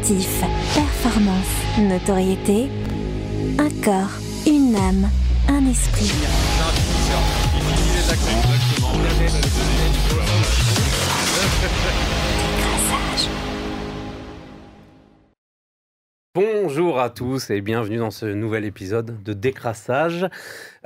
sportif, performance, notoriété, un corps, une âme, un esprit. Bonjour à tous et bienvenue dans ce nouvel épisode de Décrassage.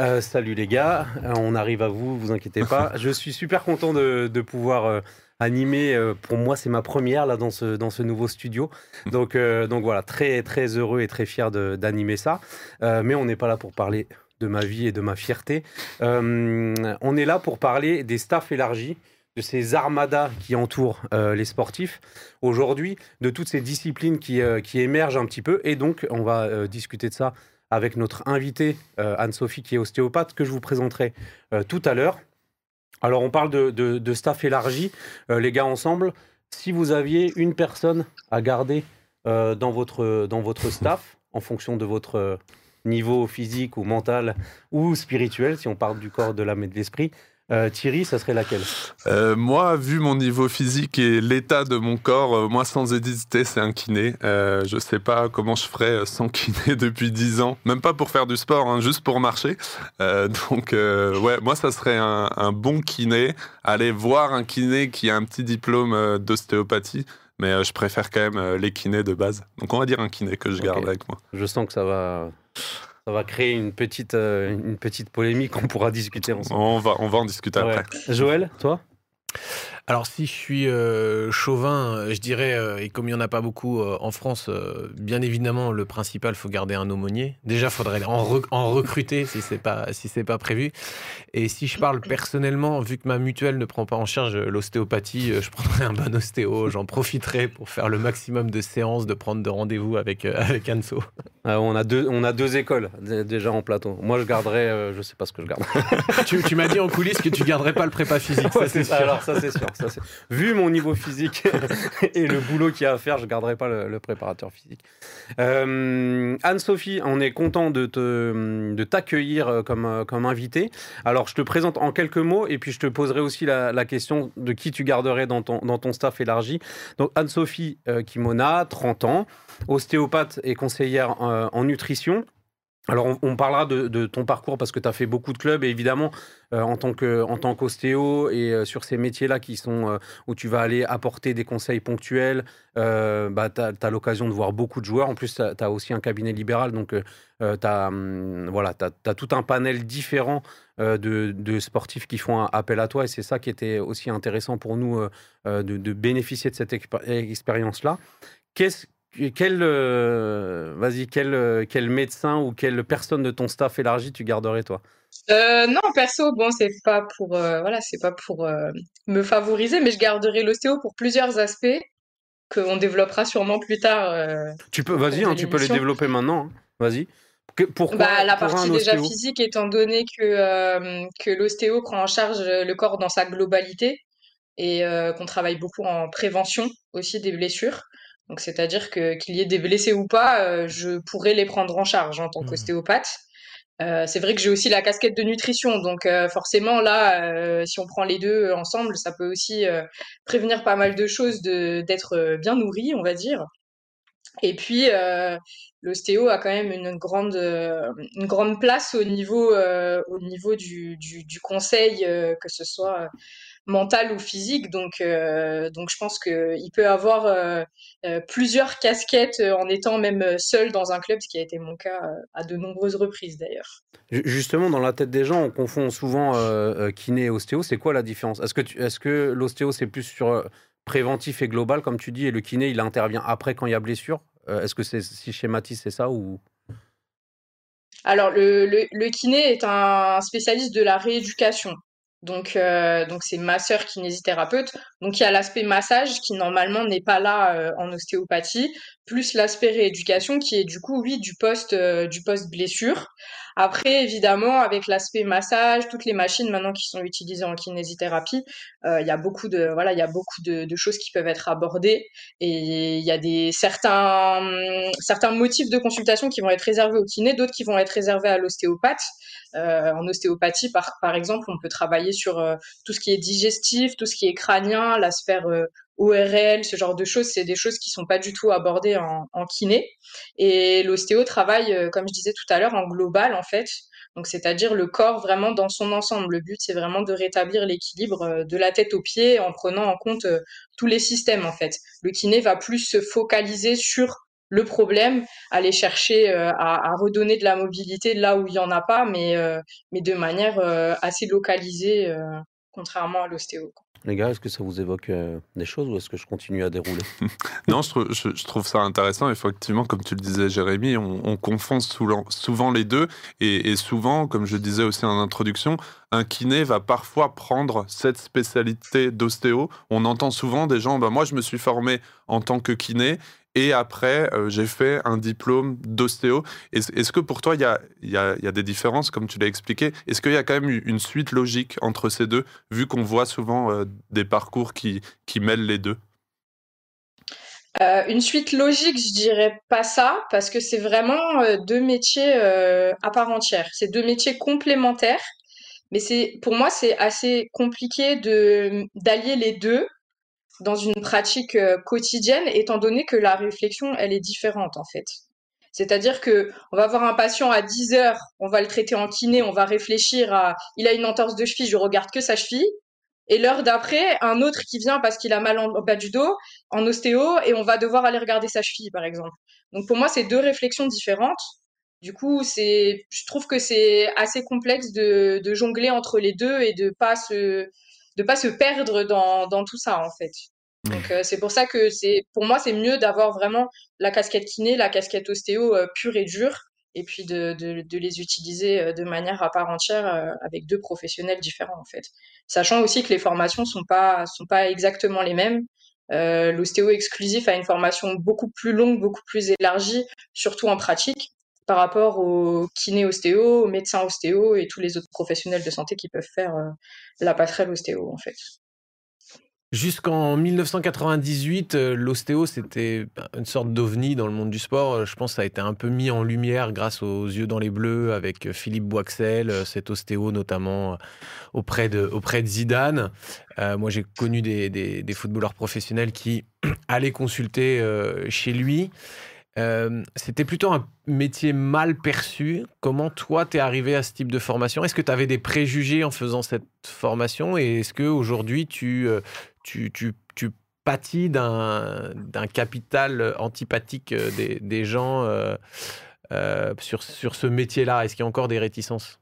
Euh, salut les gars, euh, on arrive à vous, vous inquiétez pas. Je suis super content de, pouvoir euh, animer. pour moi, c'est ma première là dans ce, dans ce nouveau studio. Donc, donc voilà, très très heureux et très fier d'animer ça. mais on n'est pas là pour parler de ma vie et de ma fierté. on est là pour parler des staffs élargis de ces armadas qui entourent euh, les sportifs aujourd'hui, de toutes ces disciplines qui, euh, qui, émergent un petit peu. Et donc, on va euh, discuter de ça avec notre invitée Anne-Sophie, qui est ostéopathe, que je vous présenterai tout à l'heure. Alors, on parle de, staff élargi, les gars, ensemble. Si vous aviez une personne à garder votre, dans votre staff, en fonction de votre niveau physique ou mental ou spirituel, si on parle du corps, de l'âme et de l'esprit, euh, Thierry, ça serait laquelle? Euh, Moi, vu mon niveau physique et l'état de mon corps, euh, moi, sans hésiter, c'est un kiné. je ne sais pas comment je ferais sans kiné depuis 10 ans. Même pas pour faire du sport, hein, juste pour marcher. donc, ouais, moi, ça serait un, bon kiné. Aller voir un kiné qui a un petit diplôme d'ostéopathie. Mais je préfère quand même les kinés de base. Donc, on va dire un kiné que je garde avec moi. Je sens que ça va ça va créer une petite, euh, une petite polémique qu'on pourra discuter ensemble. On va, on va en discuter après. Joël, toi? Alors si je suis euh, chauvin, euh, je dirais, euh, et comme il n'y en a pas beaucoup en France, bien évidemment, le principal, faut garder un aumônier. Déjà, il faudrait en, en, recruter si c'est pas si c'est pas prévu. Et si je parle personnellement, vu que ma mutuelle ne prend pas en charge l'ostéopathie, je prendrais un bon ostéo. J'en profiterai pour faire le maximum de séances, de prendre de rendez-vous avec avec Anso. Ah, on a deux on a deux écoles déjà en plateau. Moi, je garderais, je sais pas ce que je garde. tu, tu m'as dit en coulisses que tu garderais pas le prépa physique. ça, c'est Alors ça c'est sûr vu mon niveau physique et le boulot qu'il y a à faire, je garderai pas le, préparateur physique. Euh, Anne-Sophie, on est content de, de t'accueillir euh, comme, euh, comme invité. Alors, je te présente en quelques mots et puis je te poserai aussi la, question de qui tu garderais dans ton, dans ton staff élargi. Donc, Anne-Sophie Kimona, 30 ans, ostéopathe et conseillère en nutrition. Alors, on, parlera de, ton parcours parce que tu as fait beaucoup de clubs et évidemment, euh, en tant qu'ostéo et euh, sur ces métiers-là qui sont euh, où tu vas aller apporter des conseils ponctuels, bah, tu as, l'occasion de voir beaucoup de joueurs. En plus, tu as, aussi un cabinet libéral, donc tu as, hum, voilà, as, tout un panel différent de, sportifs qui font appel à toi et c'est ça qui était aussi intéressant pour nous de, de, bénéficier de cette expérience-là. Qu'est-ce quel, euh, vas-y, quel, euh, quel médecin ou quelle personne de ton staff élargi tu garderais toi? Euh, non, perso, bon, c'est pas pour, voilà, c'est pas pour me favoriser, mais je garderai l'ostéo pour plusieurs aspects qu'on développera sûrement plus tard. tu peux, vas-y, hein, tu peux les développer maintenant. Hein. Vas-y. pourquoi bah, La partie déjà physique, étant donné que, que l'ostéo prend en charge le corps dans sa globalité et qu'on travaille beaucoup en prévention aussi des blessures. Donc, c'est-à-dire que qu'il y ait des blessés ou pas, euh, je pourrais les prendre en charge en tant mmh. qu'ostéopathe. Euh, c'est vrai que j'ai aussi la casquette de nutrition, donc euh, forcément là, si on prend les deux ensemble, ça peut aussi prévenir pas mal de choses de d'être bien nourri, on va dire. Et puis l'ostéo a quand même une grande une grande place au niveau au niveau du, du, du conseil, que ce soit mental ou physique. Donc, euh, donc je pense qu'il peut avoir euh, euh, plusieurs casquettes en étant même seul dans un club, ce qui a été mon cas à de nombreuses reprises d'ailleurs. Justement, dans la tête des gens, on confond souvent kiné et ostéo. C'est quoi la différence? Est-ce que, est que l'ostéo, c'est plus sur préventif et global, comme tu dis, et le kiné, il intervient après quand il y a blessure? Est-ce que c'est si schématise, c'est ça ou? Alors, le, le, kiné est un spécialiste de la rééducation. Donc, euh, donc c'est masseur kinésithérapeute. Donc, il y a l'aspect massage qui normalement n'est pas là euh, en ostéopathie, plus l'aspect rééducation qui est du coup, oui, du poste, euh, du poste blessure. Après, évidemment, avec l'aspect massage, toutes les machines maintenant qui sont utilisées en kinésithérapie, euh, il y a beaucoup de voilà, il y a beaucoup de, de, choses qui peuvent être abordées et il y a des certains certains motifs de consultation qui vont être réservés au kiné, d'autres qui vont être réservés à l'ostéopathe. En ostéopathie, par, exemple, on peut travailler sur tout ce qui est digestif, tout ce qui est crânien, la sphère ORL, ce genre de choses, c'est des choses qui sont pas du tout abordées en, en kiné. Et l'ostéo travaille, comme je disais tout à l'heure, en global en fait. Donc, c'est-à-dire le corps vraiment dans son ensemble. Le but, c'est vraiment de rétablir l'équilibre euh, de la tête aux pieds en prenant en compte euh, tous les systèmes, en fait. Le kiné va plus se focaliser sur le problème, aller chercher euh, à, à, redonner de la mobilité là où il y en a pas, mais, mais de manière assez localisée, contrairement à l'ostéo. Les gars, est-ce que ça vous évoque euh, des choses ou est-ce que je continue à dérouler? Non, je trouve, je, trouve, ça intéressant. Effectivement, comme tu le disais, Jérémy, on, confond souvent les deux. Et, souvent, comme je disais aussi en introduction, un kiné va parfois prendre cette spécialité d'ostéo. On entend souvent des gens, bah, moi je me suis formé en tant que kiné et après, euh, j'ai fait un diplôme d'ostéo. Est-ce que pour toi, il y a, des différences, comme tu l'as expliqué? Est-ce qu'il y a quand même une suite logique entre ces deux, vu qu'on voit souvent euh, des parcours qui, mêlent les deux? Euh, une suite logique, je dirais pas ça, parce que c'est vraiment deux métiers à part entière. C'est deux métiers complémentaires, mais pour moi c'est assez compliqué d'allier les deux dans une pratique euh, quotidienne, étant donné que la réflexion, elle est différente en fait. C'est-à-dire que on va voir un patient à 10 heures, on va le traiter en kiné, on va réfléchir à il a une entorse de cheville, je regarde que sa cheville. Et l'heure d'après, un autre qui vient parce qu'il a mal en bas du dos, en ostéo, et on va devoir aller regarder sa cheville, par exemple. Donc pour moi, c'est deux réflexions différentes. Du coup, c'est, je trouve que c'est assez complexe de, de, jongler entre les deux et de pas se, de pas se perdre dans, dans tout ça en fait. Donc euh, c'est pour ça que c'est pour moi c'est mieux d'avoir vraiment la casquette kiné, la casquette ostéo euh, pure et dure et puis de, de, de, les utiliser euh, de manière à part entière avec deux professionnels différents en fait. Sachant aussi que les formations sont pas sont pas exactement les mêmes. L'ostéo exclusif a une formation beaucoup plus longue, beaucoup plus élargie, surtout en pratique par rapport aux kinés ostéo, aux médecins ostéo et tous les autres professionnels de santé qui peuvent faire euh, la passerelle ostéo en fait. Jusqu'en 1998, euh, l'ostéo, c'était une sorte d'ovni dans le monde du sport. Euh, je pense que ça a été un peu mis en lumière grâce aux yeux dans les bleus avec Philippe Boixel, cet ostéo notamment auprès de, auprès de Zidane. moi, j'ai connu des, footballeurs professionnels qui allaient consulter chez lui. Euh, c'était plutôt un métier mal perçu. Comment toi, t'es arrivé à ce type de formation? Est-ce que tu avais des préjugés en faisant cette formation? Et est-ce qu'aujourd'hui, tu, euh, tu, tu, tu pâtis d'un capital antipathique euh, des, des gens sur, sur ce métier-là? Est-ce qu'il y a encore des réticences?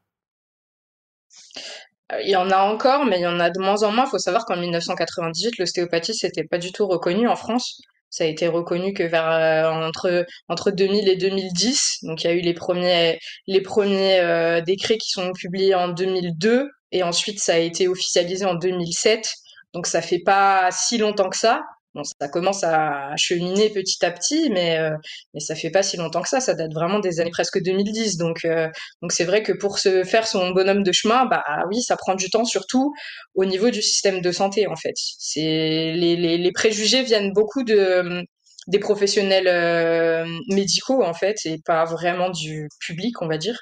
Il y en a encore, mais il y en a de moins en moins. Il faut savoir qu'en 1998, l'ostéopathie, c'était pas du tout reconnu en France. Ça a été reconnu que vers euh, entre entre 2000 et 2010. Donc il y a eu les premiers les premiers euh, décrets qui sont publiés en 2002 et ensuite ça a été officialisé en 2007. Donc ça fait pas si longtemps que ça. Bon, ça commence à cheminer petit à petit, mais euh, mais ça fait pas si longtemps que ça. Ça date vraiment des années presque 2010. Donc euh, donc c'est vrai que pour se faire son bonhomme de chemin, bah oui, ça prend du temps, surtout au niveau du système de santé en fait. C'est les, les, les préjugés viennent beaucoup de des professionnels euh, médicaux en fait et pas vraiment du public on va dire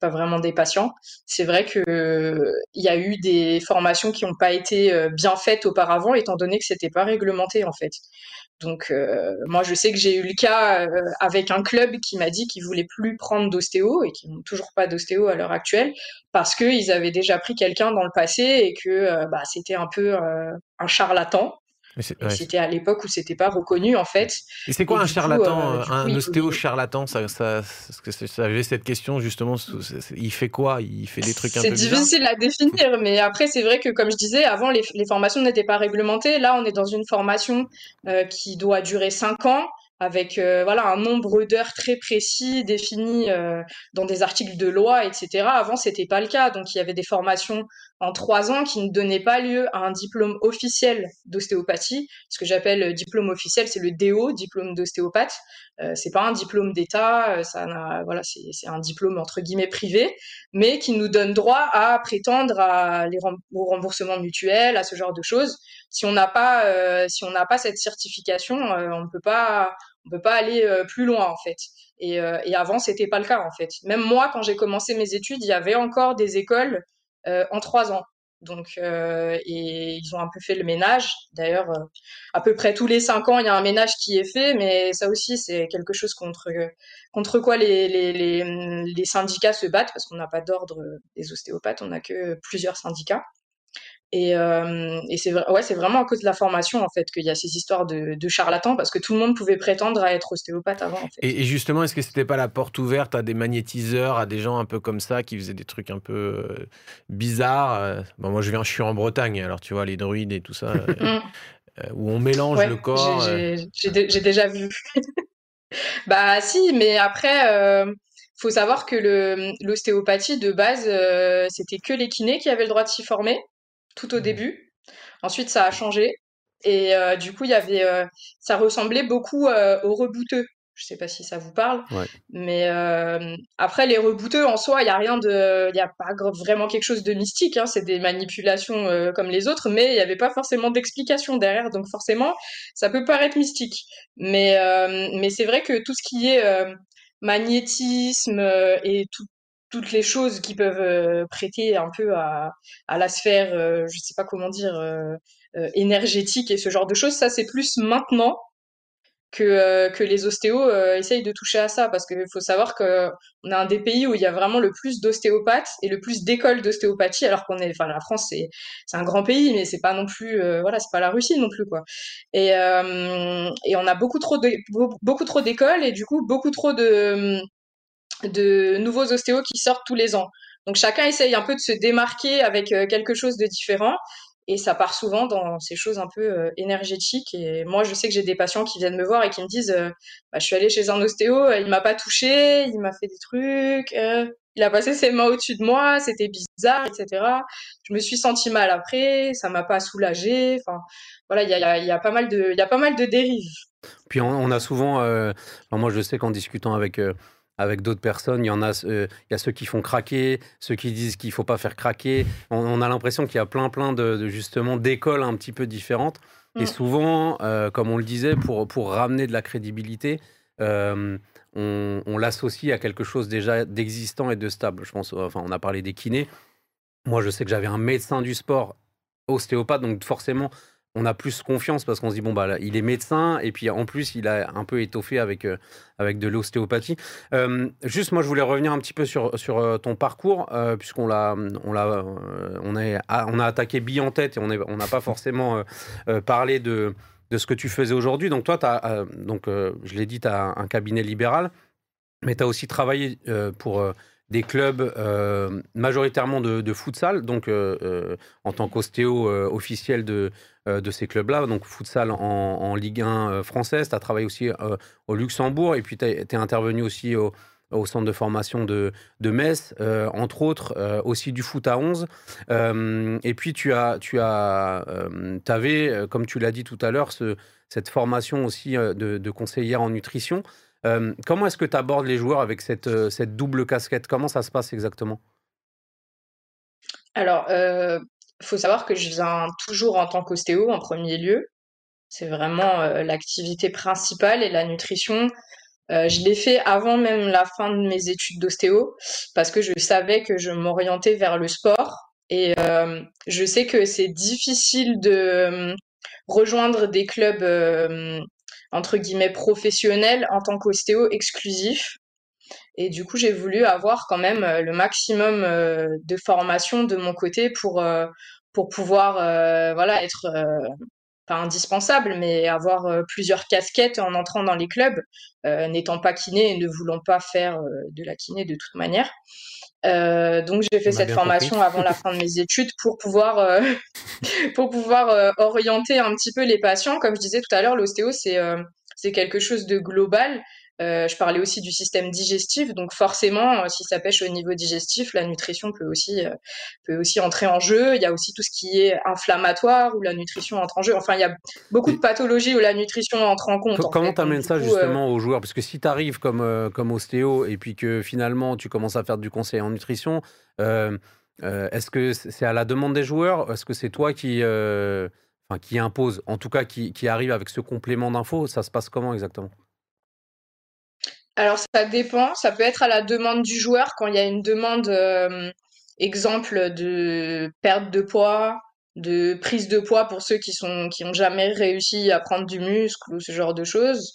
pas vraiment des patients. C'est vrai que il y a eu des formations qui n'ont pas été euh, bien faites auparavant étant donné que c'était pas réglementé en fait. Donc euh, moi je sais que j'ai eu le cas avec un club qui m'a dit qu'ils voulaient plus prendre d'ostéo et qu'ils n'ont toujours pas d'ostéo à l'heure actuelle parce qu'ils avaient déjà pris quelqu'un dans le passé et que bah, c'était un peu un charlatan c'était à l'époque où c'était pas reconnu en fait. Et c'est quoi un charlatan, euh, un ostéo charlatan ça, ça, ça, avait cette question justement. Il fait quoi? Il fait des trucs un peu C'est difficile à définir, mais après c'est vrai que comme je disais, avant les, les formations n'étaient pas réglementées. Là, on est dans une formation euh, qui doit durer 5 ans avec euh, voilà un nombre d'heures très précis défini dans des articles de loi, etc. Avant, c'était pas le cas, donc il y avait des formations en trois ans qui ne donnait pas lieu à un diplôme officiel d'ostéopathie. Ce que j'appelle euh, diplôme officiel, c'est le DO, diplôme d'ostéopathe. Euh, c'est pas un diplôme d'État, euh, ça voilà, c'est un diplôme entre guillemets privé, mais qui nous donne droit à prétendre à les au remboursement mutuel, à ce genre de choses. Si on n'a pas, euh, si on n'a pas cette certification, on ne peut pas, on peut pas aller plus loin en fait. Et, et avant, c'était pas le cas en fait. Même moi, quand j'ai commencé mes études, il y avait encore des écoles euh, en trois ans. Donc, euh, et ils ont un peu fait le ménage. D'ailleurs, euh, à peu près tous les cinq ans, il y a un ménage qui est fait, mais ça aussi, c'est quelque chose contre, contre quoi les, les, les, les syndicats se battent, parce qu'on n'a pas d'ordre des ostéopathes, on n'a que plusieurs syndicats. Et, euh, et c'est ouais, c'est vraiment à cause de la formation en fait qu'il y a ces histoires de, de, charlatans parce que tout le monde pouvait prétendre à être ostéopathe avant. En fait. et, justement, est-ce que c'était pas la porte ouverte à des magnétiseurs, à des gens un peu comme ça qui faisaient des trucs un peu euh, bizarres euh? bon, Moi, je viens, je suis en Bretagne, alors tu vois les druides et tout ça, mm. où on mélange le corps. J'ai déjà vu. bah si, mais après faut savoir que l'ostéopathie de base, c'était que les kinés qui avaient le droit de s'y former tout au mmh. début. Ensuite, ça a changé. Et euh, du coup, il y avait, euh, ça ressemblait beaucoup euh, aux rebouteux. Je sais pas si ça vous parle, mais après les rebouteux en soi, il y a rien de, il y a pas vraiment quelque chose de mystique. Hein. c'est des manipulations comme les autres, mais il n'y avait pas forcément d'explication derrière. Donc forcément, ça peut paraître mystique. Mais mais c'est vrai que tout ce qui est magnétisme et tout, toutes les choses qui peuvent euh, prêter un peu à, la sphère, euh, je sais pas comment dire, euh, énergétique et ce genre de choses, ça c'est plus maintenant que, que les ostéos essayent de toucher à ça parce qu'il faut savoir qu'on est un des pays où il y a vraiment le plus d'ostéopathes et le plus d'écoles d'ostéopathie alors qu'on est, enfin la France c'est un grand pays mais c'est pas non plus, voilà c'est pas la Russie non plus quoi. Et et on a beaucoup trop beaucoup trop d'écoles et du coup beaucoup trop de de nouveaux ostéos qui sortent tous les ans. Donc chacun essaye un peu de se démarquer avec euh, quelque chose de différent. Et ça part souvent dans ces choses un peu euh, énergétiques. Et moi, je sais que j'ai des patients qui viennent me voir et qui me disent euh, bah, Je suis allée chez un ostéo, il m'a pas touché, il m'a fait des trucs, il a passé ses mains au-dessus de moi, c'était bizarre, etc. Je me suis sentie mal après, ça m'a pas soulagée. Enfin, voilà, il y a, pas mal de dérives. Puis on, a souvent, moi je sais qu'en discutant avec avec d'autres personnes. Il y en a, euh, il y a ceux qui font craquer, ceux qui disent qu'il faut pas faire craquer. On, a l'impression qu'il y a plein, plein de, justement d'écoles un petit peu différentes. Et mm. souvent, euh, comme on le disait, pour, pour ramener de la crédibilité, euh, on, on l'associe à quelque chose déjà d'existant et de stable. Je pense, enfin, on a parlé des kinés. Moi, je sais que j'avais un médecin du sport ostéopathe, donc forcément, on a plus confiance parce qu'on se dit bon bah il est médecin et puis en plus il a un peu étoffé avec euh, avec de l'ostéopathie. Euh, juste moi je voulais revenir un petit peu sur sur euh, ton parcours puisqu'on l'a on l'a on a on a attaqué bille en tête et on n'a pas forcément parlé de de ce que tu faisais aujourd'hui. Donc toi donc je l'ai dit tu as un cabinet libéral mais tu as aussi travaillé pour des clubs majoritairement de, de, futsal, donc en tant qu'ostéo officiel de, de ces clubs-là, donc futsal en, en Ligue 1 française. Tu as travaillé aussi au Luxembourg et puis tu es, intervenu aussi au, centre de formation de, de Metz, entre autres, aussi du foot à 11. et puis tu as, tu as, avais, comme tu l'as dit tout à l'heure, ce, cette formation aussi de, de conseillère en nutrition. Euh, comment est-ce que tu abordes les joueurs avec cette, euh, cette, double casquette? Comment ça se passe exactement? Alors, euh, faut savoir que je viens toujours en tant qu'ostéo en premier lieu. C'est vraiment l'activité principale et la nutrition. je l'ai fait avant même la fin de mes études d'ostéo parce que je savais que je m'orientais vers le sport. Et je sais que c'est difficile de rejoindre des clubs entre guillemets professionnel en tant qu'ostéo exclusif. Et du coup, j'ai voulu avoir quand même euh, le maximum euh, de formation de mon côté pour, euh, pour pouvoir voilà, être pas indispensable, mais avoir plusieurs casquettes en entrant dans les clubs, n'étant pas kiné et ne voulant pas faire de la kiné de toute manière. Donc j'ai fait cette formation avant la fin de mes études pour pouvoir pour pouvoir orienter un petit peu les patients. Comme je disais tout à l'heure, l'ostéo c'est c'est quelque chose de global. Je parlais aussi du système digestif, donc forcément, si ça pêche au niveau digestif, la nutrition peut aussi, peut aussi entrer en jeu. Il y a aussi tout ce qui est inflammatoire où la nutrition entre en jeu. Enfin, il y a beaucoup de pathologies où la nutrition entre en compte. Comment tu amènes ça justement aux joueurs? Parce que si tu arrives comme, comme ostéo et puis que finalement tu commences à faire du conseil en nutrition, est-ce que c'est à la demande des joueurs? Est-ce que c'est toi qui enfin, qui impose, en tout cas qui, qui arrive avec ce complément d'infos, ça se passe comment exactement? Alors ça dépend, ça peut être à la demande du joueur quand il y a une demande, euh, exemple de perte de poids, de prise de poids pour ceux qui sont qui jamais réussi à prendre du muscle ou ce genre de choses.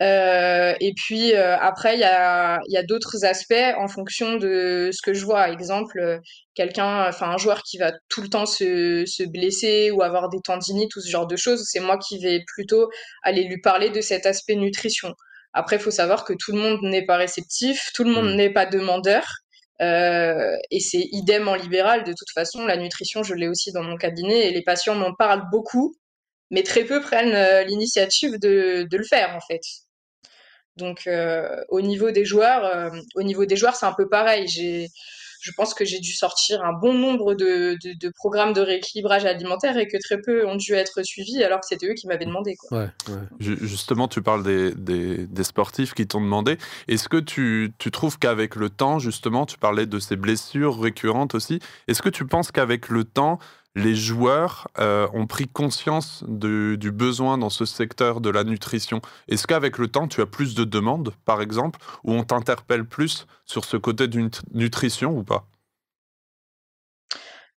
Euh, et puis euh, après, il y a, y a d'autres aspects en fonction de ce que je vois. Exemple, quelqu'un, enfin un joueur qui va tout le temps se, se blesser ou avoir des tendinites ou ce genre de choses, c'est moi qui vais plutôt aller lui parler de cet aspect nutrition. Après, il faut savoir que tout le monde n'est pas réceptif, tout le monde mmh. n'est pas demandeur. Euh, et c'est idem en libéral. De toute façon, la nutrition, je l'ai aussi dans mon cabinet et les patients m'en parlent beaucoup, mais très peu prennent euh, l'initiative de, de, le faire en fait. Donc, euh, au niveau des joueurs, euh, au niveau des joueurs, c'est un peu pareil. J'ai je pense que j'ai dû sortir un bon nombre de, programmes de rééquilibrage alimentaire et que très peu ont dû être suivis alors que c'était eux qui m'avaient demandé. Justement, tu parles des, sportifs qui t'ont demandé. Est-ce que tu, tu trouves qu'avec le temps, justement, tu parlais de ces blessures récurrentes aussi, est-ce que tu penses qu'avec le temps, les joueurs euh, ont pris conscience du besoin dans ce secteur de la nutrition. Est-ce qu'avec le temps, tu as plus de demandes, par exemple, ou on t'interpelle plus sur ce côté de nutrition ou pas?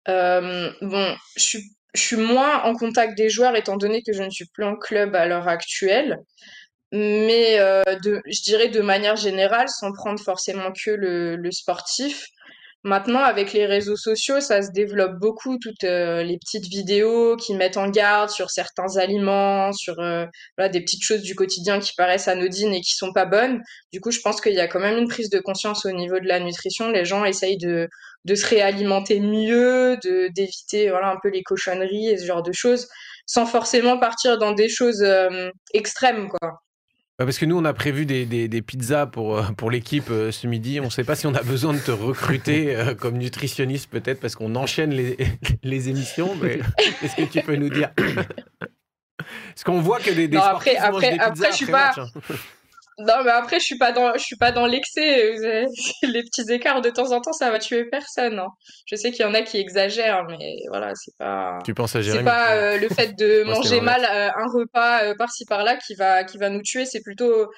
Euh, Bon, je suis, moins en contact des joueurs étant donné que je ne suis plus en club à l'heure actuelle. Mais euh, je dirais de manière générale, sans prendre forcément que le sportif, Maintenant, avec les réseaux sociaux, ça se développe beaucoup, toutes euh, les petites vidéos qui mettent en garde sur certains aliments, sur euh, voilà, des petites choses du quotidien qui paraissent anodines et qui sont pas bonnes. Du coup, je pense qu'il y a quand même une prise de conscience au niveau de la nutrition. Les gens essayent de, de se réalimenter mieux, de d'éviter voilà un peu les cochonneries et ce genre de choses, sans forcément partir dans des choses euh, extrêmes, quoi. Bah, parce que nous, on a prévu des, des, pizzas pour, euh, pour l'équipe euh, ce midi. On ne sait pas si on a besoin de te recruter euh, comme nutritionniste, peut-être, parce qu'on enchaîne les, les émissions. Mais est-ce que tu peux nous dire? Parce qu'on voit que des, des non, après, après, après, je suis pas. Non, mais après, je suis pas dans, je suis pas dans l'excès. Les petits écarts de temps en temps, ça va tuer personne. Hein. Je sais qu'il y en a qui exagèrent, mais voilà, c'est pas. Tu penses à C'est pas euh, le fait de manger mal euh, un repas euh, par-ci par-là qui va, qui va nous tuer. C'est plutôt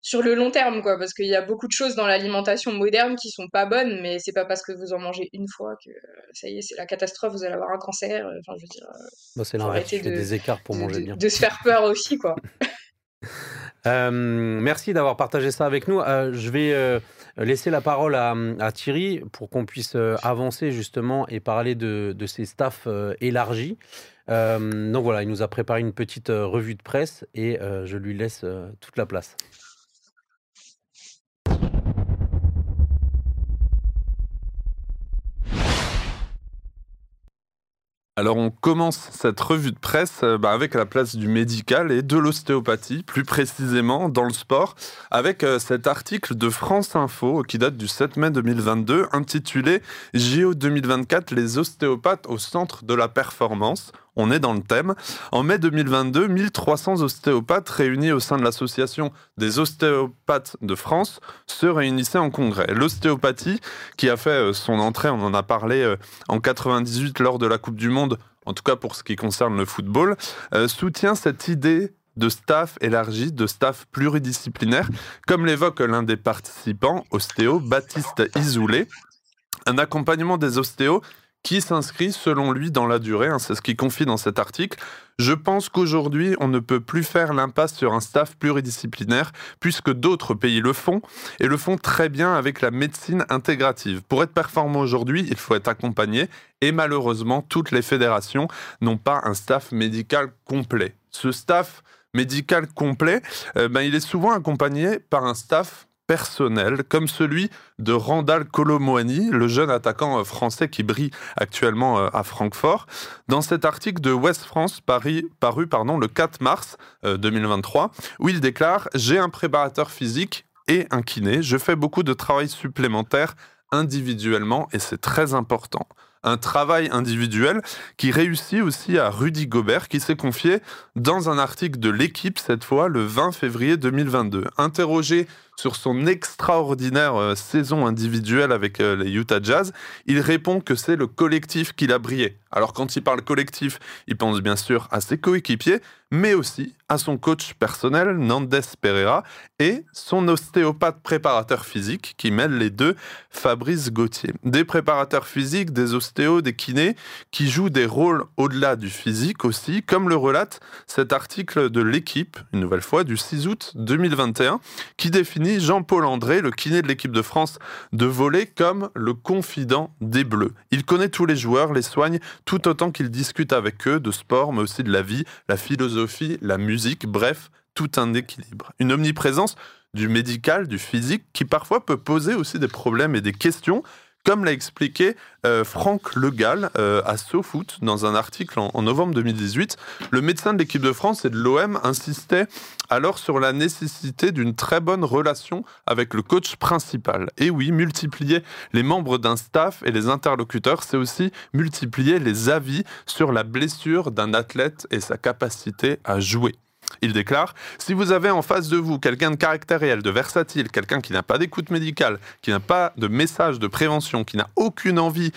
sur le long terme, quoi, parce qu'il y a beaucoup de choses dans l'alimentation moderne qui sont pas bonnes, mais c'est pas parce que vous en mangez une fois que ça y est, c'est la catastrophe, vous allez avoir un cancer. Enfin, je veux dire. Bah, c'est l'inverse. des écarts pour manger bien. De se faire peur aussi, quoi. Euh, merci d'avoir partagé ça avec nous. Euh, je vais euh, laisser la parole à, Thierry pour qu'on puisse avancer justement et parler de, de ces staffs élargis. donc voilà, il nous a préparé une petite revue de presse et je lui laisse toute la place. Alors on commence cette revue de presse euh, bah, avec la place du médical et de l'ostéopathie, plus précisément dans le sport, avec euh, cet article de France Info qui date du 7 mai 2022 intitulé JO 2024, les ostéopathes au centre de la performance on est dans le thème. En mai 2022, 1300 ostéopathes réunis au sein de l'association des ostéopathes de France se réunissaient en congrès. L'ostéopathie, qui a fait euh, son entrée, on en a parlé euh, en 98 lors de la Coupe du Monde, en tout cas pour ce qui concerne le football, euh, soutient cette idée de staff élargi, de staff pluridisciplinaire, comme l'évoque l'un des participants, ostéo Baptiste Isoulé. Un accompagnement des ostéos qui s'inscrit selon lui dans la durée, hein, c'est ce qu'il confie dans cet article. Je pense qu'aujourd'hui, on ne peut plus faire l'impasse sur un staff pluridisciplinaire, puisque d'autres pays le font, et le font très bien avec la médecine intégrative. Pour être performant aujourd'hui, il faut être accompagné, et malheureusement, toutes les fédérations n'ont pas un staff médical complet. Ce staff médical complet, euh, ben, il est souvent accompagné par un staff personnels, comme celui de Randall Colomwani, le jeune attaquant français qui brille actuellement à Francfort. Dans cet article de West France paru, paru pardon, le 4 mars 2023, où il déclare J'ai un préparateur physique et un kiné. Je fais beaucoup de travail supplémentaire individuellement et c'est très important un travail individuel qui réussit aussi à Rudy Gobert qui s'est confié dans un article de l'équipe cette fois le 20 février 2022. Interrogé sur son extraordinaire euh, saison individuelle avec euh, les Utah Jazz, il répond que c'est le collectif qui l'a brillé. Alors quand il parle collectif, il pense bien sûr à ses coéquipiers, mais aussi à son coach personnel, Nandes Pereira, et son ostéopathe préparateur physique qui mêle les deux, Fabrice Gauthier. Des préparateurs physiques, des ostéos, des kinés, qui jouent des rôles au-delà du physique aussi, comme le relate cet article de l'équipe, une nouvelle fois, du 6 août 2021, qui définit Jean-Paul André, le kiné de l'équipe de France de voler, comme le confident des Bleus. Il connaît tous les joueurs, les soigne, tout autant qu'il discute avec eux de sport, mais aussi de la vie, la philosophie la musique, bref, tout un équilibre. Une omniprésence du médical, du physique, qui parfois peut poser aussi des problèmes et des questions, comme l'a expliqué euh, Franck Legal euh, à SoFoot dans un article en, novembre 2018. Le médecin de l'équipe de France et de l'OM insistait alors sur la nécessité d'une très bonne relation avec le coach principal. Et oui, multiplier les membres d'un staff et les interlocuteurs, c'est aussi multiplier les avis sur la blessure d'un athlète et sa capacité à jouer. Il déclare Si vous avez en face de vous quelqu'un de caractériel, de versatile, quelqu'un qui n'a pas d'écoute médicale, qui n'a pas de message de prévention, qui n'a aucune envie,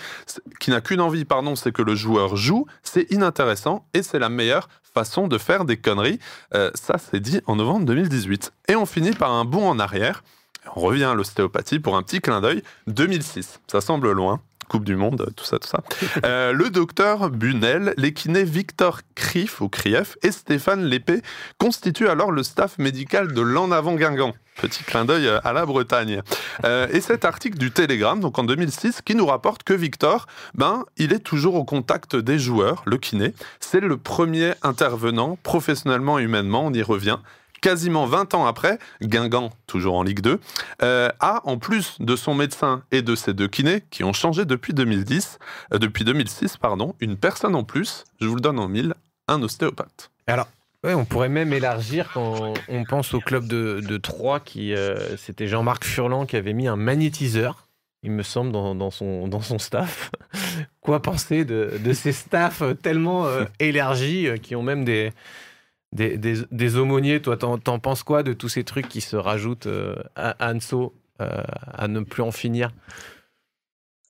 qui n'a qu'une envie, pardon, c'est que le joueur joue, c'est inintéressant et c'est la meilleure façon de faire des conneries. Euh, ça, c'est dit en novembre 2018. Et on finit par un bond en arrière. On revient à l'ostéopathie pour un petit clin d'œil. 2006. Ça semble loin. Coupe du Monde, tout ça, tout ça. Euh, le docteur Bunel, les kinés Victor Krief ou Krief et Stéphane Lépée constituent alors le staff médical de l'En Avant Guingamp. Petit clin d'œil à la Bretagne. Euh, et cet article du Télégramme, donc en 2006, qui nous rapporte que Victor, ben, il est toujours au contact des joueurs, le kiné. C'est le premier intervenant professionnellement et humainement, on y revient, quasiment 20 ans après, Guingamp, toujours en Ligue 2, euh, a, en plus de son médecin et de ses deux kinés, qui ont changé depuis 2010, euh, depuis 2006, pardon, une personne en plus, je vous le donne en mille, un ostéopathe. Alors, on pourrait même élargir quand on pense au club de, de Troyes, qui euh, c'était Jean-Marc Furlan qui avait mis un magnétiseur, il me semble, dans, son, dans son staff. Quoi penser de, de ces staffs tellement élargis qui ont même des, des, des, aumôniers, toi, t'en, penses quoi de tous ces trucs qui se rajoutent euh, à Anso euh, à ne plus en finir?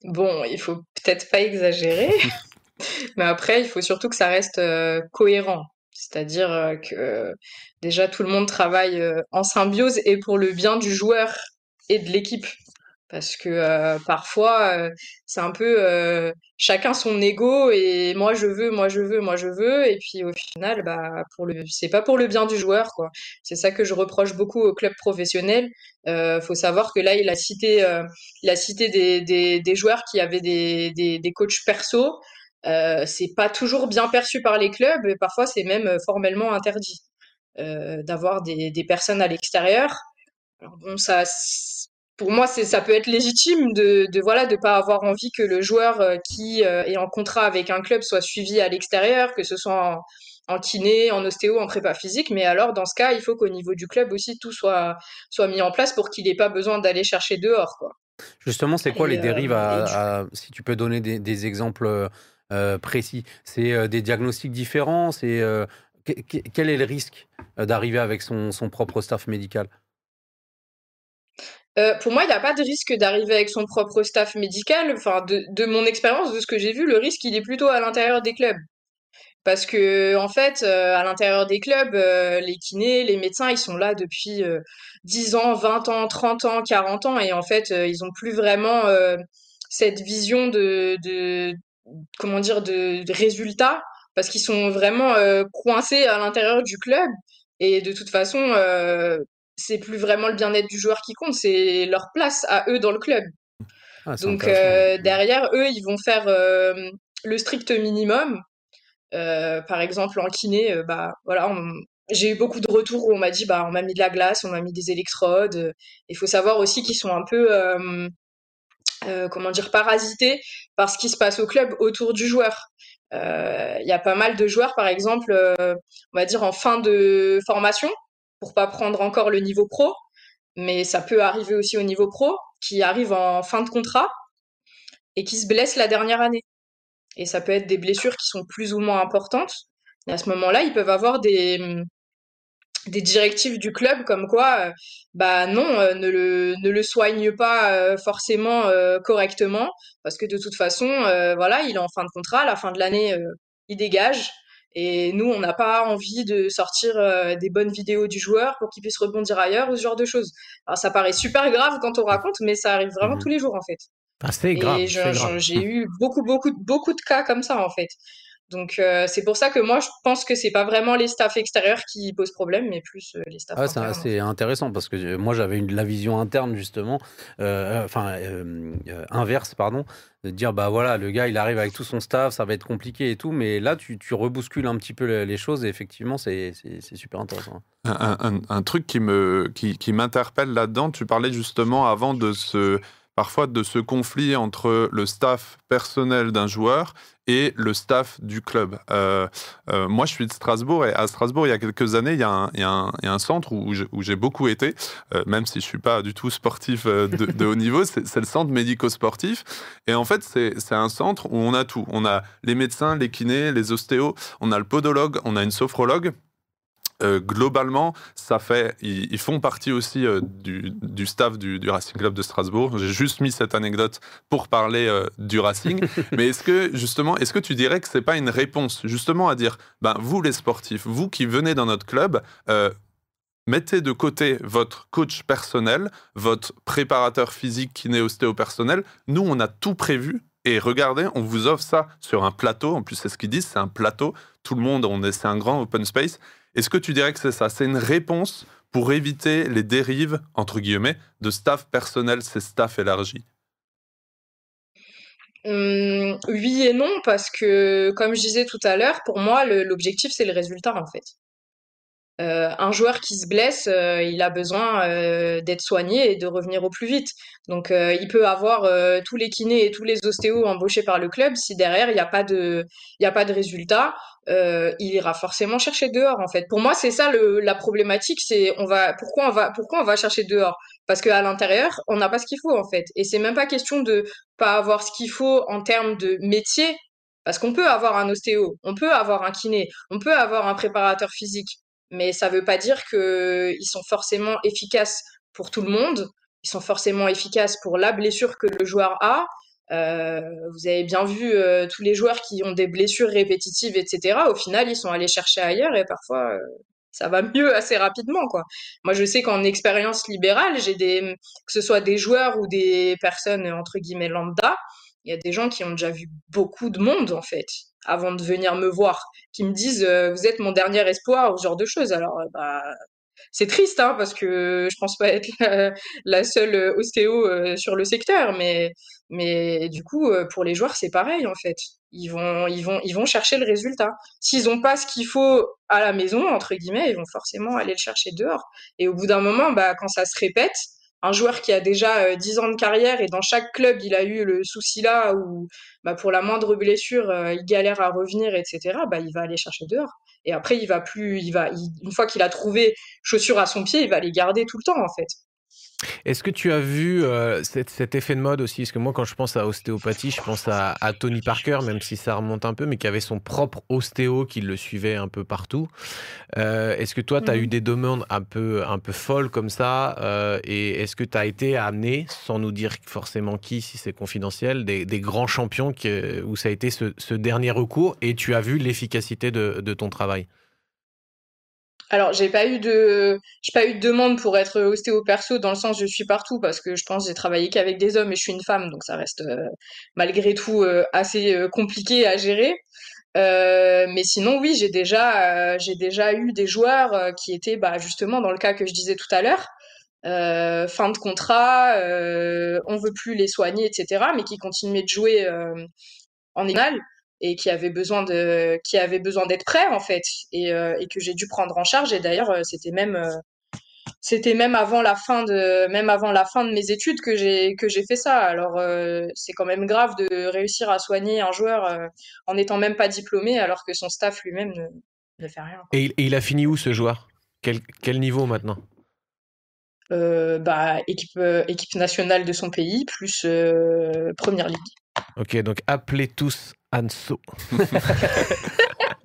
Bon, il faut peut-être pas exagérer, mais après, il faut surtout que ça reste euh, cohérent. C'est-à-dire que déjà tout le monde travaille en symbiose et pour le bien du joueur et de l'équipe parce que parfois c'est un peu chacun son ego et moi je veux moi je veux moi je veux et puis au final bah pour le c'est pas pour le bien du joueur quoi. C'est ça que je reproche beaucoup au club professionnel. Faut savoir que là il a cité il a cité des, des, des, joueurs qui avaient des, des, des coachs perso. C'est pas toujours bien perçu par les clubs et parfois c'est même formellement interdit d'avoir des, des personnes à l'extérieur. Bon ça pour moi, c'est, ça peut être légitime de, de voilà de pas avoir envie que le joueur euh, qui euh, est en contrat avec un club soit suivi à l'extérieur, que ce soit en, kiné, en ostéo, en prépa physique. Mais alors, dans ce cas, il faut qu'au niveau du club aussi tout soit soit mis en place pour qu'il n'ait pas besoin d'aller chercher dehors, quoi. Justement, c'est quoi les euh, dérives à, si tu peux donner des, des exemples précis? C'est des diagnostics différents? C'est quel est le risque d'arriver avec son, son propre staff médical? Euh, pour moi, il n'y a pas de risque d'arriver avec son propre staff médical. Enfin, de, mon expérience, de ce que j'ai vu, le risque, il est plutôt à l'intérieur des clubs. Parce que, en fait, euh, à l'intérieur des clubs, euh, les kinés, les médecins, ils sont là depuis 10 ans, 20 ans, 30 ans, 40 ans, et en fait, ils ont plus vraiment cette vision de, de, comment dire, de résultats, parce qu'ils sont vraiment coincés à l'intérieur du club. Et de toute façon, c'est plus vraiment le bien-être du joueur qui compte, c'est leur place à eux dans le club. Ah, Donc euh, derrière, eux, ils vont faire euh, le strict minimum. Euh, par exemple, en kiné, bah voilà, j'ai eu beaucoup de retours où on m'a dit bah on m'a mis de la glace, on m'a mis des électrodes. Il faut savoir aussi qu'ils sont un peu comment dire parasités par ce qui se passe au club autour du joueur. Il y a pas mal de joueurs par exemple, on va dire en fin de formation pour pas prendre encore le niveau pro, mais ça peut arriver aussi au niveau pro qui arrivent en fin de contrat et qui se blessent la dernière année. Et ça peut être des blessures qui sont plus ou moins importantes. Et à ce moment-là, ils peuvent avoir des, des directives du club comme quoi, euh, bah non, euh, ne, le, ne le soigne pas euh, forcément correctement, parce que de toute façon, voilà, il est en fin de contrat, à la fin de l'année, il dégage. Et nous, on n'a pas envie de sortir des bonnes vidéos du joueur pour qu'il puisse rebondir ailleurs ou ce genre de choses. Alors ça paraît super grave quand on raconte, mais ça arrive vraiment mmh tous les jours en fait. Ah, c'est grave. J'ai eu beaucoup, beaucoup, beaucoup de cas comme ça en fait. Donc euh, c'est pour ça que moi je pense que c'est pas vraiment les staffs extérieurs qui posent problème, mais plus euh, les staffs. Ah, c'est assez intéressant parce que euh, moi j'avais la vision interne justement, enfin inverse pardon, de dire bah voilà le gars il arrive avec tout son staff, ça va être compliqué et tout, mais là tu, tu rebouscules un petit peu les choses et effectivement c'est super intéressant. Un, un, truc qui me qui, qui m'interpelle là-dedans, tu parlais justement avant de ce parfois de ce conflit entre le staff personnel d'un joueur et le staff du club. Euh, euh, moi, je suis de Strasbourg et à Strasbourg, il y a quelques années, il y a un, centre où, j'ai beaucoup été, euh, même si je suis pas du tout sportif de, de haut niveau, c'est le centre médico-sportif. Et en fait, c'est un centre où on a tout. On a les médecins, les kinés, les ostéos, on a le podologue, on a une sophrologue. Euh, globalement, ça fait, ils, font partie aussi euh, du, staff du, Racing Club de Strasbourg. J'ai juste mis cette anecdote pour parler euh, du Racing. Mais est-ce que justement, est-ce que tu dirais que c'est pas une réponse justement à dire, ben vous les sportifs, vous qui venez dans notre club, mettez de côté votre coach personnel, votre préparateur physique kiné ostéo personnel. Nous, on a tout prévu. Et regardez, on vous offre ça sur un plateau. En plus, c'est ce qu'ils disent, c'est un plateau. Tout le monde, on est, c'est un grand open space. Est-ce que tu dirais que c'est ça? C'est une réponse pour éviter les dérives, entre guillemets, de staff personnel, c'est staff élargi? Hum, oui et non, parce que, comme je disais tout à l'heure, pour moi, l'objectif, c'est le résultat, en fait. Euh, un joueur qui se blesse, euh, il a besoin euh, d'être soigné et de revenir au plus vite. Donc, il peut avoir tous les kinés et tous les ostéos embauchés par le club. Si derrière, il n'y a pas de, a pas de résultat, il ira forcément chercher dehors. En fait, pour moi, c'est ça la problématique. C'est on va, pourquoi on va, pourquoi on va chercher dehors? Parce qu'à l'intérieur, on n'a pas ce qu'il faut en fait. Et c'est même pas question de pas avoir ce qu'il faut en termes de métier. Parce qu'on peut avoir un ostéo, on peut avoir un kiné, on peut avoir un préparateur physique mais ça ne veut pas dire qu'ils sont forcément efficaces pour tout le monde. Ils sont forcément efficaces pour la blessure que le joueur a. Euh, vous avez bien vu euh, tous les joueurs qui ont des blessures répétitives, etc. Au final, ils sont allés chercher ailleurs et parfois euh, ça va mieux assez rapidement, quoi. Moi, je sais qu'en expérience libérale, j'ai des, que ce soit des joueurs ou des personnes entre guillemets lambda, il y a des gens qui ont déjà vu beaucoup de monde en fait avant de venir me voir, qui me disent euh, vous êtes mon dernier espoir ou ce genre de choses. Alors euh, bah c'est triste hein, parce que je pense pas être la, seule euh, ostéo sur le secteur, mais mais du coup pour les joueurs c'est pareil en fait. Ils vont ils vont ils vont chercher le résultat. S'ils ont pas ce qu'il faut à la maison entre guillemets, ils vont forcément aller le chercher dehors. Et au bout d'un moment, bah quand ça se répète, un joueur qui a déjà 10 ans de carrière et dans chaque club il a eu le souci là où bah, pour la moindre blessure, euh, il galère à revenir, etc., bah, il va aller chercher dehors. Et après, il va plus, il va, une fois qu'il a trouvé chaussures à son pied, il va les garder tout le temps, en fait. Est-ce que tu as vu euh, cet, effet de mode aussi? Parce que moi, quand je pense à ostéopathie, je pense à, Tony Parker, même si ça remonte un peu, mais qui avait son propre ostéo qui le suivait un peu partout. Euh, est-ce que toi, tu as eu mmh. des demandes un peu, un peu folles comme ça euh, Et est-ce que tu as été amené, sans nous dire forcément qui, si c'est confidentiel, des, grands champions où ça a été ce, dernier recours et tu as vu l'efficacité de ton travail? Alors, j'ai pas eu de, j'ai pas eu de demande pour être ostéo perso dans le sens je suis partout parce que je pense j'ai travaillé qu'avec des hommes et je suis une femme, donc ça reste euh, malgré tout euh, assez euh, compliqué à gérer. mais sinon, oui, j'ai déjà, j'ai déjà eu des joueurs qui étaient, bah, justement, dans le cas que je disais tout à l'heure, fin de contrat, on veut plus les soigner, etc., mais qui continuaient de jouer en égal et qui avait besoin de qui avait besoin d'être prêt en fait et, et que j'ai dû prendre en charge et d'ailleurs c'était même c'était même avant la fin de même avant la fin de mes études que j'ai que j'ai fait ça. Alors euh, c'est quand même grave de réussir à soigner un joueur euh, en n'étant même pas diplômé alors que son staff lui-même ne, ne, fait rien. Et, il a fini où ce joueur? Quel, quel, niveau maintenant? Euh, bah, équipe, équipe nationale de son pays plus première ligue. Ok, donc appelez tous Anso.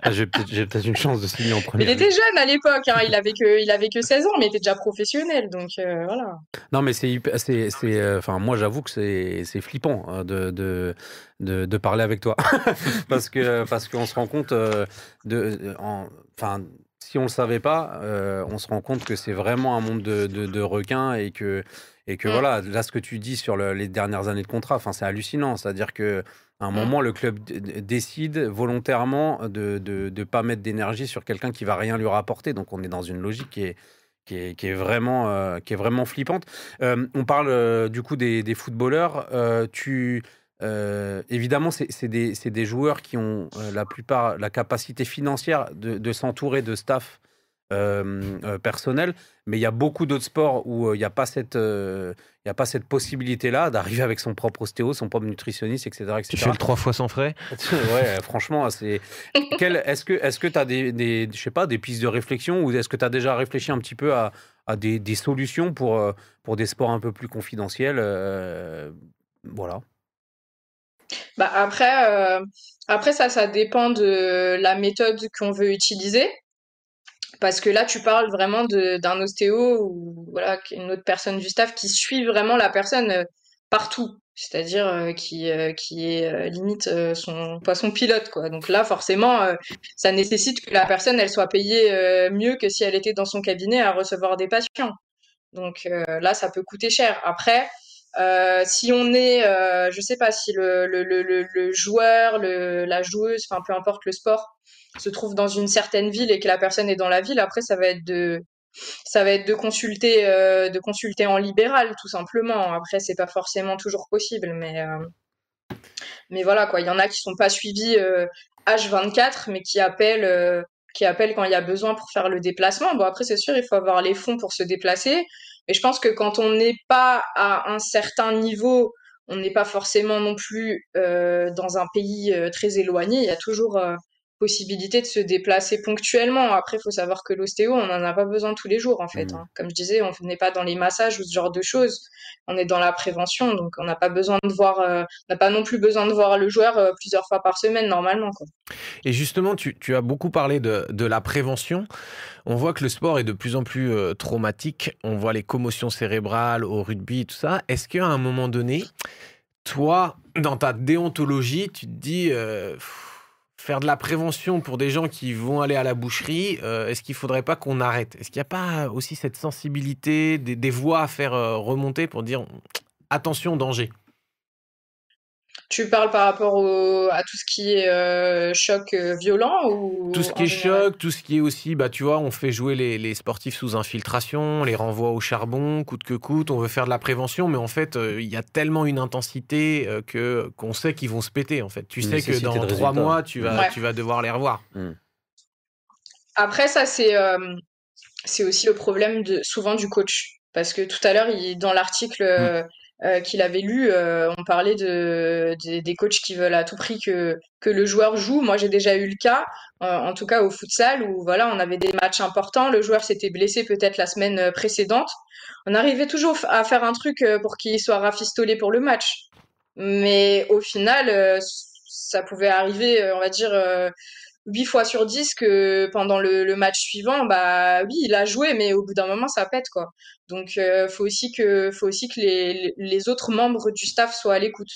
Ah, j'ai peut-être une chance de signer en premier. Il était jeune à l'époque, hein. il, avait que, il avait que 16 ans, mais il était déjà professionnel, donc euh, voilà. Non, mais c'est, c'est, euh, enfin, moi j'avoue que c'est, flippant hein, de, de, de, parler avec toi, parce que parce qu'on se rend compte euh, de, enfin, si on le savait pas, on se rend compte que c'est vraiment un monde de, de, requins et que et que mm. voilà, là ce que tu dis sur les dernières années de contrat, enfin, c'est hallucinant, c'est-à-dire que à un mmh. moment, le club décide volontairement de ne pas mettre d'énergie sur quelqu'un qui va rien lui rapporter. Donc, on est dans une logique qui est, qui est, qui est vraiment, euh, qui est vraiment flippante. Euh, on parle euh, du coup des, des footballeurs. tu, évidemment, c'est des, des, joueurs qui ont la plupart la capacité financière de, de s'entourer de staff personnel, mais il y a beaucoup d'autres sports où il n'y a pas cette, il y a pas cette possibilité-là d'arriver avec son propre ostéo, son propre nutritionniste, etc. etc. Tu fais le trois fois sans frais? Ouais, franchement, c'est. Est-ce que est-ce que tu as des, des, je sais pas, des pistes de réflexion ou est-ce que tu as déjà réfléchi un petit peu à, à des, des, solutions pour, pour des sports un peu plus confidentiels Voilà. Bah après, après ça, ça dépend de la méthode qu'on veut utiliser. Parce que là, tu parles vraiment d'un ostéo ou voilà, une autre personne du staff qui suit vraiment la personne euh, partout. C'est-à-dire euh, qui, euh, qui est limite son poisson pilote. Quoi. Donc là, forcément, ça nécessite que la personne elle soit payée mieux que si elle était dans son cabinet à recevoir des patients. Donc là, ça peut coûter cher. Après, si on est, je sais pas, si le, joueur, la joueuse, enfin peu importe le sport, se trouve dans une certaine ville et que la personne est dans la ville, après ça va être de ça va être de consulter euh, de consulter en libéral tout simplement. Après c'est pas forcément toujours possible, mais euh, mais voilà quoi. Il y en a qui sont pas suivis H24, euh, mais qui appellent qui appellent quand il y a besoin pour faire le déplacement. Bon après c'est sûr il faut avoir les fonds pour se déplacer, mais je pense que quand on n'est pas à un certain niveau on n'est pas forcément non plus dans un pays très éloigné. Il y a toujours, possibilité de se déplacer ponctuellement. Après, il faut savoir que l'ostéo, on n'en a pas besoin tous les jours, en fait. Mmh. Hein. Comme je disais, on n'est pas dans les massages ou ce genre de choses. On est dans la prévention, donc on n'a pas besoin de voir, euh, n'a pas non plus besoin de voir le joueur euh, plusieurs fois par semaine, normalement. Quoi. Et justement, tu, tu, as beaucoup parlé de, de, la prévention. On voit que le sport est de plus en plus euh, traumatique. On voit les commotions cérébrales au rugby, tout ça. Est-ce qu'à un moment donné, toi, dans ta déontologie, tu te dis faire de la prévention pour des gens qui vont aller à la boucherie, euh, est-ce qu'il ne faudrait pas qu'on arrête? Est-ce qu'il n'y a pas aussi cette sensibilité, des, voix à faire euh, remonter pour dire attention, danger? Tu parles par rapport à tout ce qui est euh, choc euh, violent ou Tout ce qui est choc, tout ce qui est aussi, bah, tu vois, on fait jouer les, sportifs sous infiltration, les renvoie au charbon, coûte que coûte, on veut faire de la prévention, mais en fait, euh, il y a tellement une intensité que qu'on sait qu'ils vont se péter, en fait. Tu sais que dans trois mois, tu vas, tu vas devoir les revoir. Hmm. Après, ça, c'est c'est aussi le problème de, souvent du coach. Parce que tout à l'heure, dans l'article... Hmm. Euh, qu'il avait lu, euh, on parlait de, des coachs qui veulent à tout prix que, que le joueur joue. Moi, j'ai déjà eu le cas, euh, en tout cas au futsal, où voilà, on avait des matchs importants, le joueur s'était blessé peut-être la semaine précédente. On arrivait toujours à faire un truc pour qu'il soit rafistolé pour le match. Mais au final, ça pouvait arriver, on va dire, 8 fois sur 10 que pendant le, match suivant, bah oui, il a joué, mais au bout d'un moment, ça pète, quoi. Donc, euh, faut aussi que, faut aussi que les, les autres membres du staff soient à l'écoute.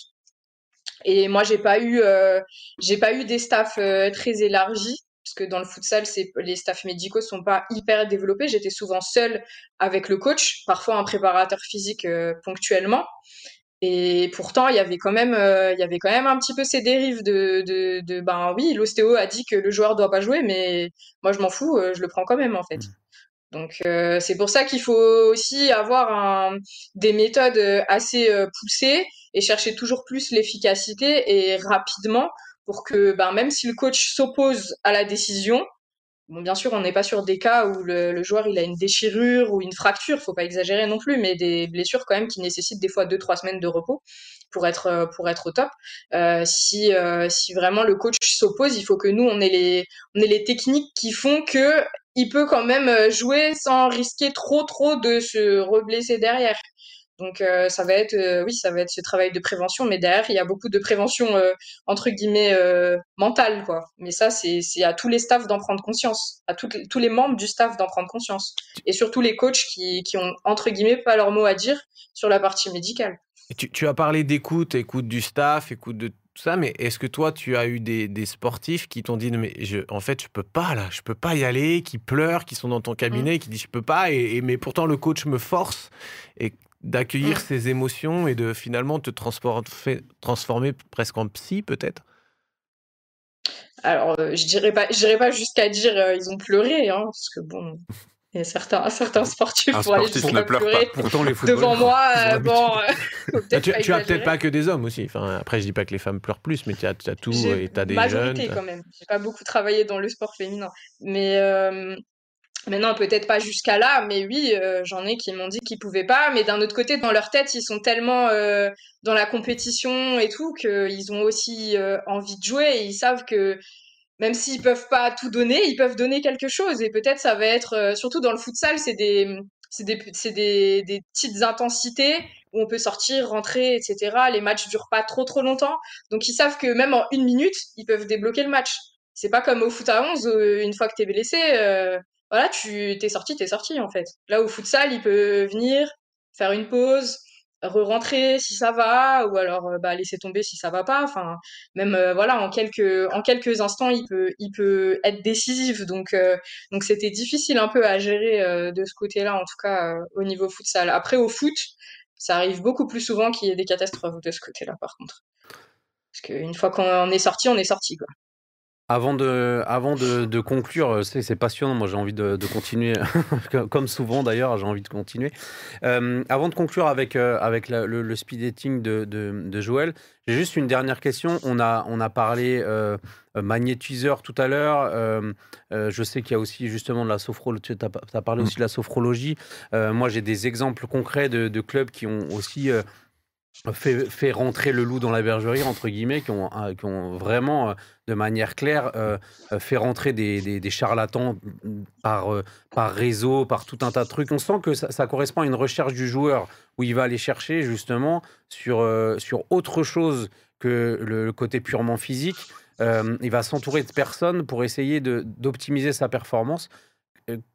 Et moi, j'ai pas eu, euh, j'ai pas eu des staffs euh, très élargis, parce que dans le futsal, c'est, les staffs médicaux sont pas hyper développés. J'étais souvent seule avec le coach, parfois un préparateur physique ponctuellement. Et pourtant, il y avait quand même, euh, il y avait quand même un petit peu ces dérives de, de, de ben oui, l'ostéo a dit que le joueur doit pas jouer, mais moi je m'en fous, euh, je le prends quand même en fait. Mmh. Donc euh, c'est pour ça qu'il faut aussi avoir un, des méthodes assez poussées et chercher toujours plus l'efficacité et rapidement pour que ben, même si le coach s'oppose à la décision, Bon, bien sûr, on n'est pas sur des cas où le, joueur il a une déchirure ou une fracture, faut pas exagérer non plus, mais des blessures quand même qui nécessitent des fois deux trois semaines de repos pour être euh, pour être au top. Euh, si euh, si vraiment le coach s'oppose, il faut que nous on ait les on ait les techniques qui font que il peut quand même jouer sans risquer trop trop de se reblesser derrière. Donc euh, ça va être, euh, oui, ça va être ce travail de prévention, mais derrière il y a beaucoup de prévention euh, entre guillemets mentale, quoi. Mais ça c'est à tous les staffs d'en prendre conscience, à tous les membres du staff d'en prendre conscience, et surtout les coachs qui, qui ont entre guillemets pas leur mot à dire sur la partie médicale. tu, tu as parlé d'écoute, écoute du staff, écoute de tout ça, mais est-ce que toi, tu as eu des, des sportifs qui t'ont dit, mais je, en fait, je peux pas là, je peux pas y aller, qui pleurent, qui sont dans ton cabinet, mmh. qui disent, je peux pas, et, mais pourtant le coach me force. Et d'accueillir mmh. ces émotions et de finalement te transformer presque en psy peut-être? Alors euh, je dirais pas je pas jusqu'à dire euh, ils ont pleuré hein, parce que bon il y a certains, certains sportifs pour aller jusqu'à pleurer Pourtant, les devant moi euh, bon tu, tu as peut-être pas que des hommes aussi. Enfin après je dis pas que les femmes pleurent plus mais tu as, as, tout et tu as des majorité jeunes quand même. J'ai pas beaucoup travaillé dans le sport féminin. Mais Maintenant, peut-être pas jusqu'à là, mais oui, euh, j'en ai qui m'ont dit qu'ils pouvaient pas. Mais d'un autre côté, dans leur tête, ils sont tellement euh, dans la compétition et tout qu'ils ont aussi euh, envie de jouer ils savent que même s'ils peuvent pas tout donner, ils peuvent donner quelque chose. Et peut-être ça va être, surtout dans le futsal, c'est des, c'est des, des, des petites intensités où on peut sortir, rentrer, etc. Les matchs durent pas trop trop longtemps, donc ils savent que même en une minute, ils peuvent débloquer le match. C'est pas comme au foot à 11, une fois que t'es blessé, voilà, tu t'es sorti, t'es sorti en fait. Là au futsal, il peut venir faire une pause, re-rentrer si ça va, ou alors euh, bah, laisser tomber si ça va pas. Enfin, même euh, voilà, en quelques en quelques instants, il peut il peut être décisif. Donc euh, donc c'était difficile un peu à gérer de ce côté-là, en tout cas au niveau futsal. Après au foot, ça arrive beaucoup plus souvent qu'il y ait des catastrophes de ce côté-là, par contre. Parce qu'une fois qu'on est sorti, on est sorti quoi. Avant de, avant de, conclure, euh, c'est passionnant, moi j'ai envie de, continuer, comme souvent d'ailleurs, j'ai envie de continuer. Euh, avant de conclure avec, euh, avec le, speed dating de, de, Joël, j'ai juste une dernière question. On a, on a parlé magnétiseur tout à l'heure. je sais qu'il y a aussi justement de la sophrologie. Tu as, parlé mm. aussi de la sophrologie. moi j'ai des exemples concrets de, clubs qui ont aussi fait, rentrer le loup dans la bergerie, entre guillemets, qui ont, euh, vraiment, euh, de manière claire, euh, fait rentrer des, charlatans par, par réseau, par tout un tas de trucs. On sent que ça, correspond à une recherche du joueur, où il va aller chercher justement sur, sur autre chose que le, côté purement physique. il va s'entourer de personnes pour essayer d'optimiser sa performance.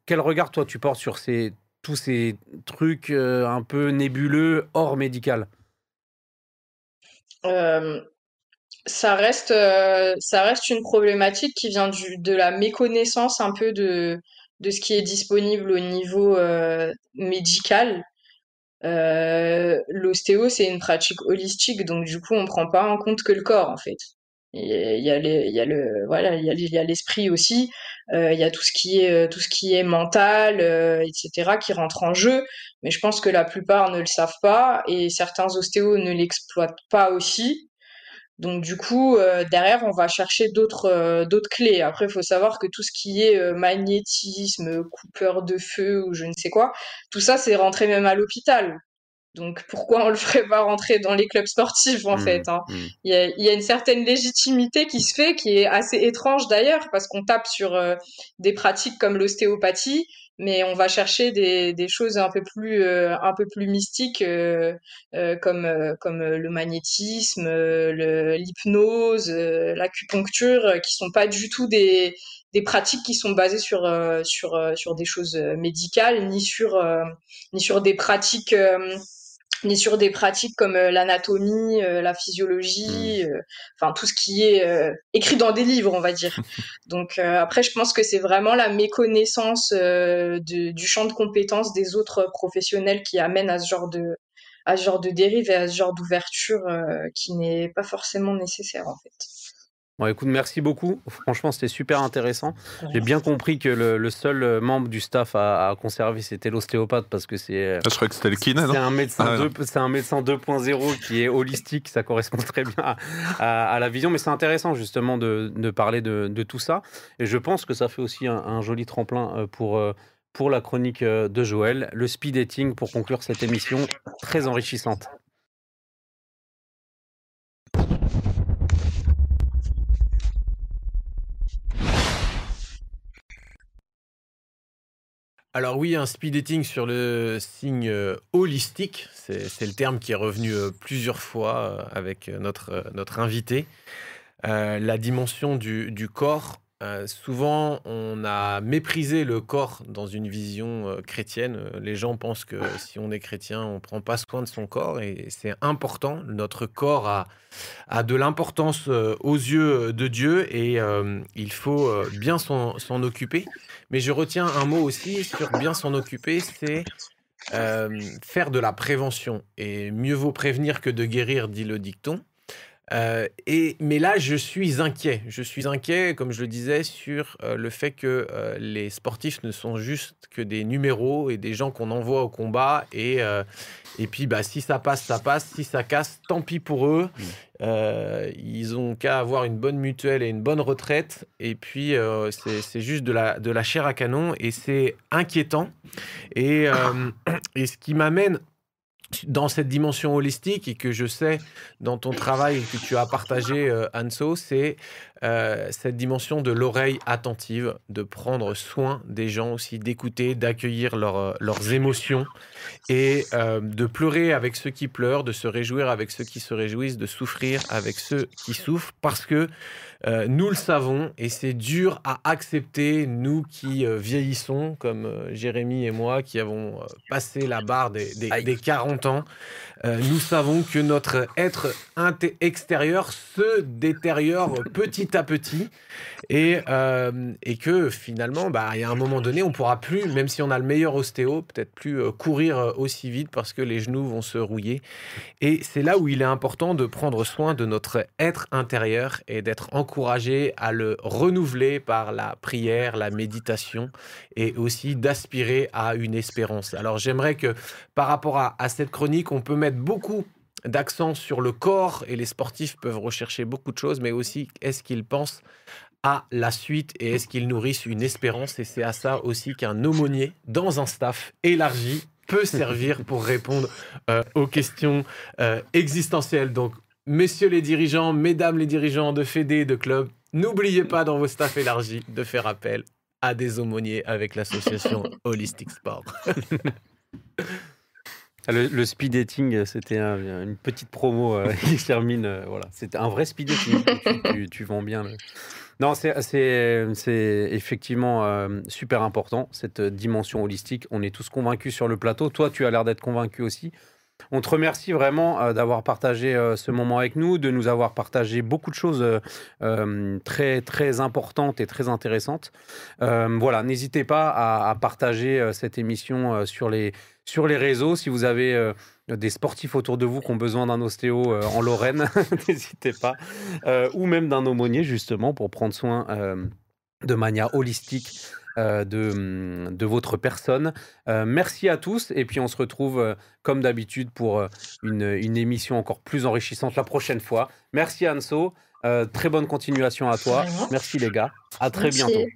quel regard, toi, tu portes sur ces, tous ces trucs un peu nébuleux, hors médical? Ça reste, ça reste une problématique qui vient du, de la méconnaissance un peu de, de ce qui est disponible au niveau médical. l'ostéo, c'est une pratique holistique, donc du coup, on prend pas en compte que le corps, en fait. Il y a, il y a le, voilà, il y a, l'esprit aussi. il y a tout ce qui est, tout ce qui est mental, etc., qui rentre en jeu. Mais je pense que la plupart ne le savent pas et certains ostéos ne l'exploitent pas aussi. Donc du coup, derrière, on va chercher d'autres d'autres clés. Après, il faut savoir que tout ce qui est magnétisme, coupeur de feu ou je ne sais quoi, tout ça, c'est rentré même à l'hôpital. Donc pourquoi on le ferait pas rentrer dans les clubs sportifs en mmh, fait hein. mmh. il, y a, une certaine légitimité qui se fait, qui est assez étrange d'ailleurs, parce qu'on tape sur euh, des pratiques comme l'ostéopathie, mais on va chercher des, des choses un peu plus euh, un peu plus mystiques euh, comme comme le magnétisme, l'hypnose, l'acupuncture, qui sont pas du tout des des pratiques qui sont basées sur sur sur des choses médicales ni sur ni sur des pratiques on est sur des pratiques comme euh, l'anatomie, euh, la physiologie, mmh. euh, enfin tout ce qui est écrit dans des livres, on va dire. Donc après, je pense que c'est vraiment la méconnaissance du champ de compétences des autres professionnels qui amènent à ce genre de à ce genre de dérive et à ce genre d'ouverture qui n'est pas forcément nécessaire en fait. Bon, écoute, merci beaucoup. Franchement, c'était super intéressant. J'ai bien compris que le, seul euh, membre du staff à, conserver, c'était l'ostéopathe parce que c'est. Euh, ah, je crois que c'était le kiné, C'est un médecin, ah, c'est un médecin 2.0 qui est holistique. Ça correspond très bien à, la vision, mais c'est intéressant justement de, parler de, tout ça. Et je pense que ça fait aussi un, joli tremplin euh, pour. Pour la chronique de Joël, le speed dating pour conclure cette émission très enrichissante. Alors oui, un speed dating sur le signe euh, holistique, c'est le terme qui est revenu euh, plusieurs fois euh, avec notre, notre invité. la dimension du, corps souvent, on a méprisé le corps dans une vision chrétienne. Les gens pensent que si on est chrétien, on ne prend pas soin de son corps et c'est important. Notre corps a, a de l'importance aux yeux de Dieu et il faut bien s'en occuper. Mais je retiens un mot aussi sur bien s'en occuper, c'est faire de la prévention. Et mieux vaut prévenir que de guérir, dit le dicton. Euh, et, mais là, je suis inquiet. Je suis inquiet, comme je le disais, sur euh, le fait que euh, les sportifs ne sont juste que des numéros et des gens qu'on envoie au combat. Et, et puis, bah, si ça passe, ça passe. Si ça casse, tant pis pour eux. Mmh. ils ont qu'à avoir une bonne mutuelle et une bonne retraite. Et puis, c'est juste de la, de la chair à canon. Et c'est inquiétant. Et, et ce qui m'amène dans cette dimension holistique et que je sais dans ton travail que tu as partagé, euh, Anso, c'est euh, cette dimension de l'oreille attentive, de prendre soin des gens aussi, d'écouter, d'accueillir euh, leurs émotions et de pleurer avec ceux qui pleurent, de se réjouir avec ceux qui se réjouissent, de souffrir avec ceux qui souffrent, parce que euh, nous le savons et c'est dur à accepter, nous qui euh, vieillissons, comme euh, Jérémy et moi, qui avons passé la barre des, des 40 ans. Nous savons que notre être extérieur se détériore petit à petit et, et que finalement, bah, il y a un moment donné, on pourra plus, même si on a le meilleur ostéo, peut-être plus courir aussi vite parce que les genoux vont se rouiller. Et c'est là où il est important de prendre soin de notre être intérieur et d'être en encourager à le renouveler par la prière, la méditation et aussi d'aspirer à une espérance. Alors j'aimerais que par rapport à, cette chronique, on peut mettre beaucoup d'accent sur le corps et les sportifs peuvent rechercher beaucoup de choses, mais aussi est-ce qu'ils pensent à la suite et est-ce qu'ils nourrissent une espérance? Et c'est à ça aussi qu'un aumônier dans un staff élargi peut servir pour répondre euh, aux questions euh, existentielles. Donc messieurs les dirigeants, mesdames les dirigeants de fédé de clubs, n'oubliez pas dans vos staffs élargis de faire appel à des aumôniers avec l'association Holistic Sport. Le, speed dating, c'était une petite promo euh, qui termine. Euh, voilà, c'était un vrai speed dating. tu, vends bien. Non, c'est effectivement euh, super important cette dimension holistique. On est tous convaincus sur le plateau. Toi, tu as l'air d'être convaincu aussi. On te remercie vraiment euh, d'avoir partagé euh, ce moment avec nous, de nous avoir partagé beaucoup de choses euh, très très importantes et très intéressantes. voilà, n'hésitez pas à, partager cette émission sur les sur les réseaux. Si vous avez des sportifs autour de vous qui ont besoin d'un ostéo en Lorraine, n'hésitez pas, ou même d'un aumônier justement pour prendre soin de manière holistique de, de, votre personne. Euh, merci à tous et puis on se retrouve euh, comme d'habitude pour une, une, émission encore plus enrichissante la prochaine fois. Merci Anso, très bonne continuation à toi. Merci les gars, à très bientôt.